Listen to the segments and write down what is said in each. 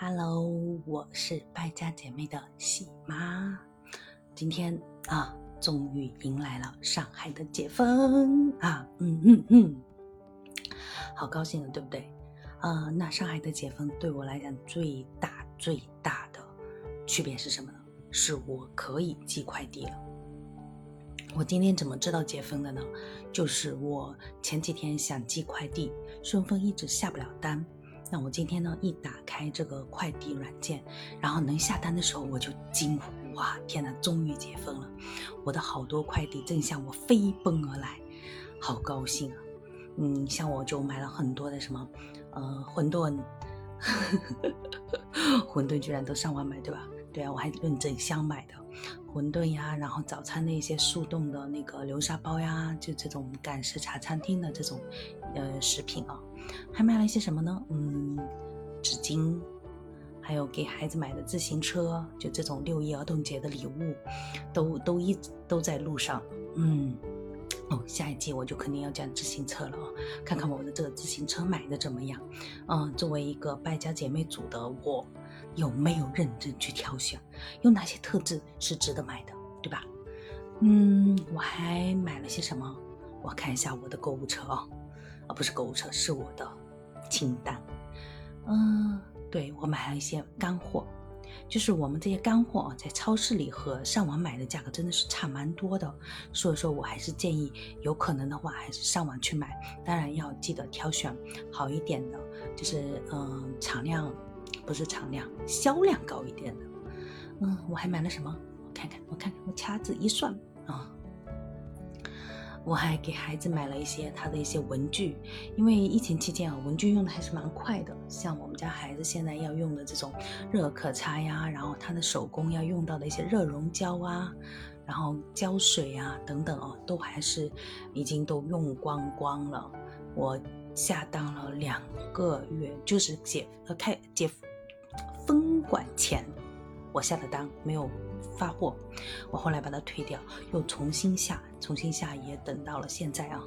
Hello，我是败家姐妹的喜妈。今天啊，终于迎来了上海的解封啊，嗯嗯嗯，好高兴啊，对不对？啊，那上海的解封对我来讲最大最大的区别是什么呢？是我可以寄快递了。我今天怎么知道解封的呢？就是我前几天想寄快递，顺丰一直下不了单。那我今天呢，一打开这个快递软件，然后能下单的时候，我就惊呼：哇，天哪，终于解封了！我的好多快递正向我飞奔而来，好高兴啊！嗯，像我就买了很多的什么，呃，馄饨，馄饨居然都上网买，对吧？对啊，我还论整箱买的馄饨呀，然后早餐的一些速冻的那个流沙包呀，就这种赶时茶餐厅的这种呃食品啊，还买了一些什么呢？嗯，纸巾，还有给孩子买的自行车，就这种六一儿童节的礼物，都都一直都在路上，嗯。哦，下一季我就肯定要讲自行车了哦，看看我的这个自行车买的怎么样。嗯，作为一个败家姐妹组的我，有没有认真去挑选？有哪些特质是值得买的，对吧？嗯，我还买了些什么？我看一下我的购物车啊，啊，不是购物车，是我的清单。嗯，对我买了一些干货。就是我们这些干货啊在超市里和上网买的价格真的是差蛮多的，所以说我还是建议有可能的话还是上网去买，当然要记得挑选好一点的，就是嗯产量不是产量销量高一点的。嗯，我还买了什么？我看看，我看看，我掐指一算啊。我还给孩子买了一些他的一些文具，因为疫情期间啊，文具用的还是蛮快的。像我们家孩子现在要用的这种热可擦呀，然后他的手工要用到的一些热熔胶啊，然后胶水啊等等哦，都还是已经都用光光了。我下单了两个月，就是解呃开解分管前。我下的单没有发货，我后来把它退掉，又重新下，重新下也等到了现在啊，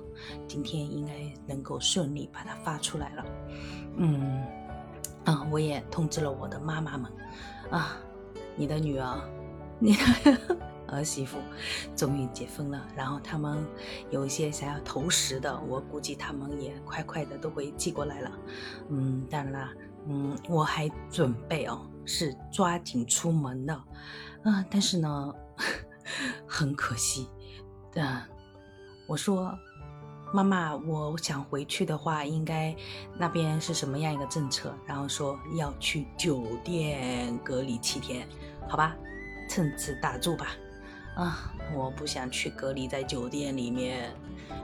今天应该能够顺利把它发出来了。嗯，啊，我也通知了我的妈妈们，啊，你的女儿，你的儿媳妇终于解封了，然后他们有一些想要投食的，我估计他们也快快的都会寄过来了。嗯，当然啦，嗯，我还准备哦。是抓紧出门的，啊，但是呢，很可惜，嗯，我说，妈妈，我想回去的话，应该那边是什么样一个政策？然后说要去酒店隔离七天，好吧，趁此打住吧。啊，我不想去隔离在酒店里面。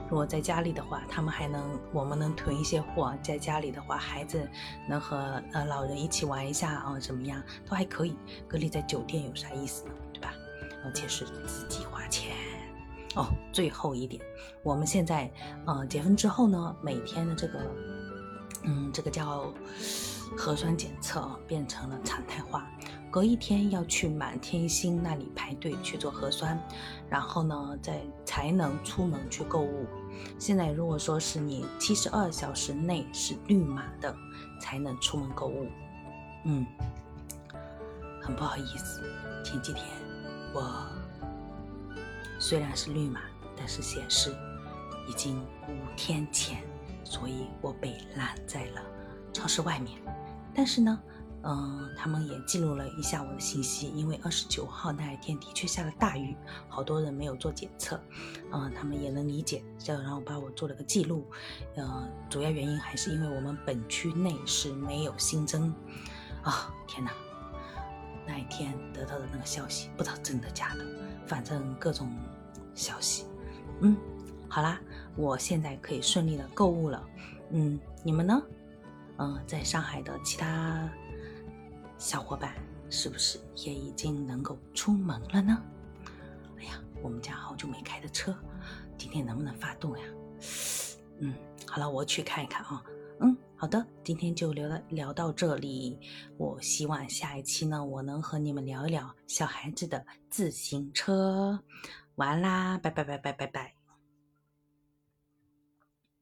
如果在家里的话，他们还能，我们能囤一些货。在家里的话，孩子能和呃老人一起玩一下啊，怎么样都还可以。隔离在酒店有啥意思呢？对吧？而且是自己花钱。哦，最后一点，我们现在呃结婚之后呢，每天的这个，嗯，这个叫核酸检测变成了常态化。隔一天要去满天星那里排队去做核酸，然后呢，再才能出门去购物。现在如果说是你七十二小时内是绿码的，才能出门购物。嗯，很不好意思，前几天我虽然是绿码，但是显示已经五天前，所以我被拦在了超市外面。但是呢。嗯，他们也记录了一下我的信息，因为二十九号那一天的确下了大雨，好多人没有做检测，嗯，他们也能理解，就然后把我做了个记录，呃，主要原因还是因为我们本区内是没有新增，啊，天哪，那一天得到的那个消息不知道真的假的，反正各种消息，嗯，好啦，我现在可以顺利的购物了，嗯，你们呢？嗯，在上海的其他。小伙伴是不是也已经能够出门了呢？哎呀，我们家好久没开的车，今天能不能发动呀？嗯，好了，我去看一看啊。嗯，好的，今天就聊到聊到这里。我希望下一期呢，我能和你们聊一聊小孩子的自行车。完啦，拜拜拜拜拜拜。